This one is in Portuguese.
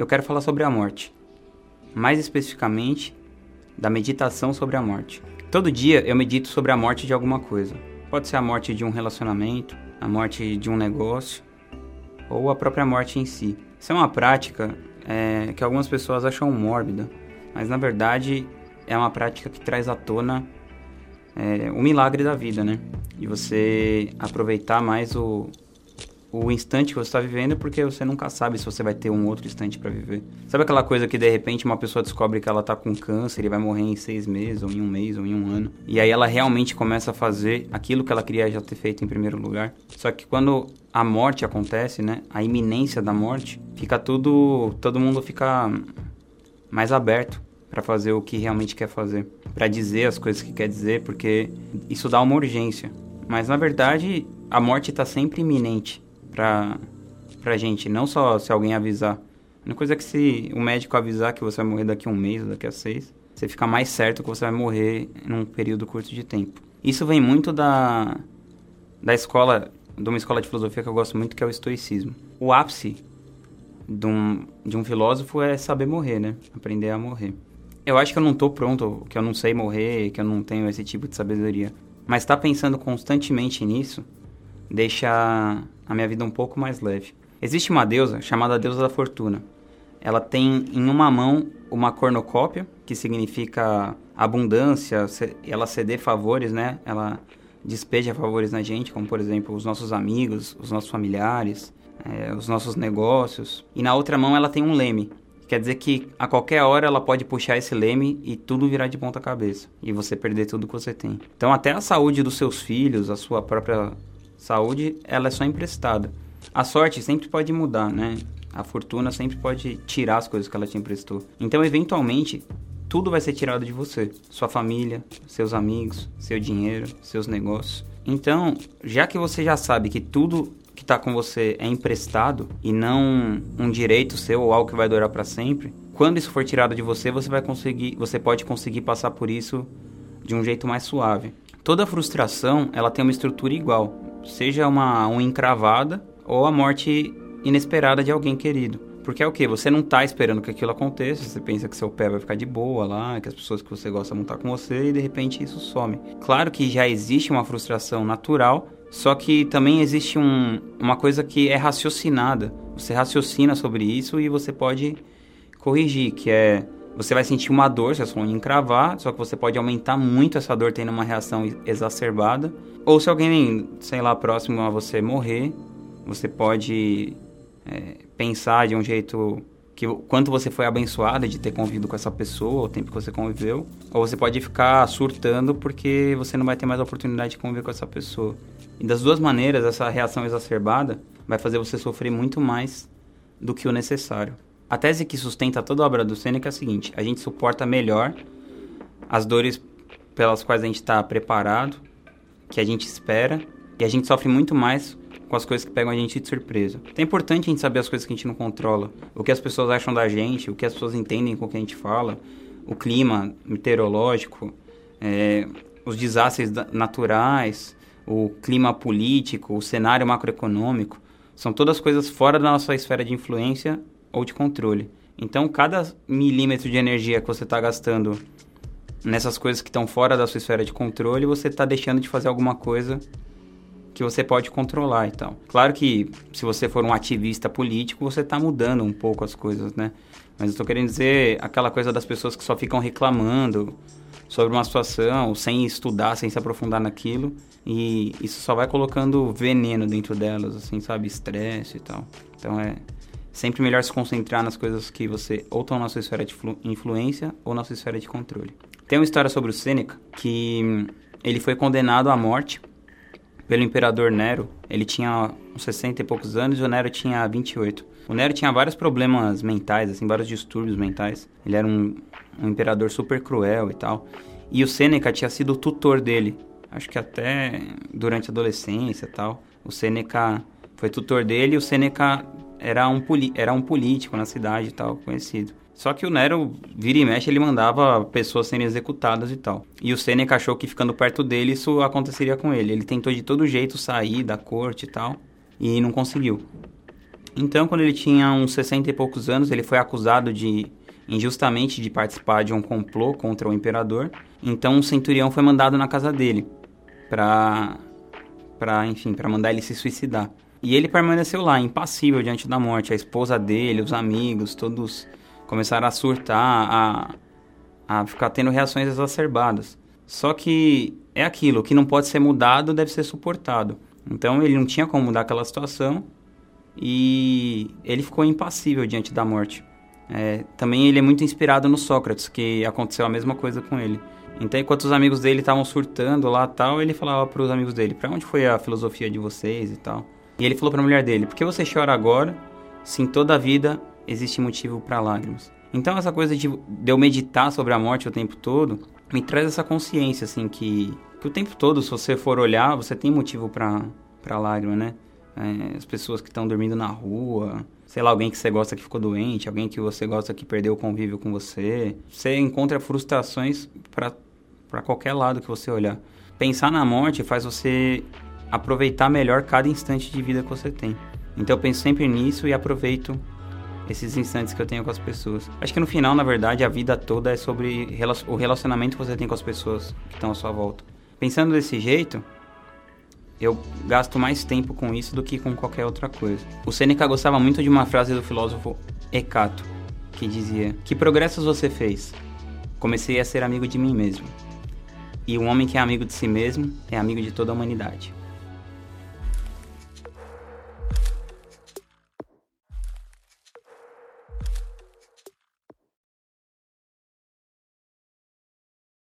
eu quero falar sobre a morte. Mais especificamente, da meditação sobre a morte. Todo dia eu medito sobre a morte de alguma coisa. Pode ser a morte de um relacionamento, a morte de um negócio ou a própria morte em si. Isso é uma prática é, que algumas pessoas acham mórbida, mas na verdade é uma prática que traz à tona é, o milagre da vida, né? E você aproveitar mais o, o instante que você está vivendo, porque você nunca sabe se você vai ter um outro instante para viver. Sabe aquela coisa que de repente uma pessoa descobre que ela tá com câncer e vai morrer em seis meses, ou em um mês, ou em um ano. E aí ela realmente começa a fazer aquilo que ela queria já ter feito em primeiro lugar. Só que quando a morte acontece, né? A iminência da morte, fica tudo. todo mundo fica mais aberto para fazer o que realmente quer fazer, para dizer as coisas que quer dizer, porque isso dá uma urgência. Mas na verdade, a morte está sempre iminente pra, pra gente, não só se alguém avisar. A única coisa é que se o médico avisar que você vai morrer daqui a um mês ou daqui a seis, você fica mais certo que você vai morrer num período curto de tempo. Isso vem muito da, da escola, de uma escola de filosofia que eu gosto muito, que é o estoicismo. O ápice de um, de um filósofo é saber morrer, né? Aprender a morrer. Eu acho que eu não tô pronto, que eu não sei morrer, que eu não tenho esse tipo de sabedoria. Mas estar tá pensando constantemente nisso deixa a minha vida um pouco mais leve. Existe uma deusa chamada deusa da fortuna. Ela tem em uma mão uma cornucópia, que significa abundância, ela ceder favores, né? Ela despeja favores na gente, como por exemplo os nossos amigos, os nossos familiares, é, os nossos negócios. E na outra mão ela tem um leme, Quer dizer que a qualquer hora ela pode puxar esse leme e tudo virar de ponta cabeça. E você perder tudo que você tem. Então até a saúde dos seus filhos, a sua própria saúde, ela é só emprestada. A sorte sempre pode mudar, né? A fortuna sempre pode tirar as coisas que ela te emprestou. Então, eventualmente, tudo vai ser tirado de você. Sua família, seus amigos, seu dinheiro, seus negócios. Então, já que você já sabe que tudo que está com você é emprestado e não um direito seu ou algo que vai durar para sempre, quando isso for tirado de você, você vai conseguir, você pode conseguir passar por isso de um jeito mais suave. Toda frustração, ela tem uma estrutura igual, seja uma unha encravada ou a morte inesperada de alguém querido. Porque é o que? Você não está esperando que aquilo aconteça, você pensa que seu pé vai ficar de boa lá, que as pessoas que você gosta vão estar com você e de repente isso some. Claro que já existe uma frustração natural, só que também existe um, uma coisa que é raciocinada. Você raciocina sobre isso e você pode corrigir, que é você vai sentir uma dor se a sua unha encravar, só que você pode aumentar muito essa dor tendo uma reação exacerbada. Ou se alguém, sei lá, próximo a você morrer, você pode é, pensar de um jeito que quanto você foi abençoado de ter convivido com essa pessoa, o tempo que você conviveu, ou você pode ficar surtando porque você não vai ter mais a oportunidade de conviver com essa pessoa. E das duas maneiras, essa reação exacerbada vai fazer você sofrer muito mais do que o necessário. A tese que sustenta toda a obra do Sêneca é a seguinte: a gente suporta melhor as dores pelas quais a gente está preparado, que a gente espera, e a gente sofre muito mais com as coisas que pegam a gente de surpresa. Então é importante a gente saber as coisas que a gente não controla, o que as pessoas acham da gente, o que as pessoas entendem com o que a gente fala, o clima meteorológico, é, os desastres naturais, o clima político, o cenário macroeconômico, são todas coisas fora da nossa esfera de influência ou de controle. Então, cada milímetro de energia que você está gastando nessas coisas que estão fora da sua esfera de controle, você está deixando de fazer alguma coisa que você pode controlar e tal. Claro que se você for um ativista político, você está mudando um pouco as coisas, né? Mas eu estou querendo dizer aquela coisa das pessoas que só ficam reclamando sobre uma situação sem estudar, sem se aprofundar naquilo e isso só vai colocando veneno dentro delas, assim, sabe? Estresse e tal. Então é sempre melhor se concentrar nas coisas que você ou estão na sua esfera de influência ou na sua esfera de controle. Tem uma história sobre o Sêneca que hum, ele foi condenado à morte pelo imperador Nero. Ele tinha uns 60 e poucos anos e o Nero tinha 28. O Nero tinha vários problemas mentais, assim, vários distúrbios mentais. Ele era um, um imperador super cruel e tal. E o Sêneca tinha sido o tutor dele acho que até durante a adolescência e tal. O Seneca foi tutor dele e o Seneca era um, era um político na cidade e tal, conhecido. Só que o Nero, vira e mexe, ele mandava pessoas serem executadas e tal. E o Seneca achou que ficando perto dele isso aconteceria com ele. Ele tentou de todo jeito sair da corte e tal, e não conseguiu. Então, quando ele tinha uns 60 e poucos anos, ele foi acusado de injustamente de participar de um complô contra o imperador. Então, um centurião foi mandado na casa dele para para, enfim, para mandar ele se suicidar. E ele permaneceu lá, impassível diante da morte. A esposa dele, os amigos, todos começaram a surtar, a, a ficar tendo reações exacerbadas. Só que é aquilo, que não pode ser mudado deve ser suportado. Então ele não tinha como mudar aquela situação e ele ficou impassível diante da morte. É, também ele é muito inspirado no Sócrates, que aconteceu a mesma coisa com ele. Então, enquanto os amigos dele estavam surtando lá tal, ele falava para os amigos dele: "Para onde foi a filosofia de vocês e tal?" E ele falou para a mulher dele: "Por que você chora agora, se em toda a vida existe motivo para lágrimas?" Então, essa coisa de, de eu meditar sobre a morte o tempo todo me traz essa consciência assim que, que o tempo todo, se você for olhar, você tem motivo para lágrima, né? É, as pessoas que estão dormindo na rua, sei lá, alguém que você gosta que ficou doente, alguém que você gosta que perdeu o convívio com você. Você encontra frustrações para qualquer lado que você olhar. Pensar na morte faz você aproveitar melhor cada instante de vida que você tem. Então eu penso sempre nisso e aproveito esses instantes que eu tenho com as pessoas. Acho que no final, na verdade, a vida toda é sobre o relacionamento que você tem com as pessoas que estão à sua volta. Pensando desse jeito, eu gasto mais tempo com isso do que com qualquer outra coisa. O Seneca gostava muito de uma frase do filósofo Hecato, que dizia: Que progressos você fez? Comecei a ser amigo de mim mesmo. E um homem que é amigo de si mesmo é amigo de toda a humanidade.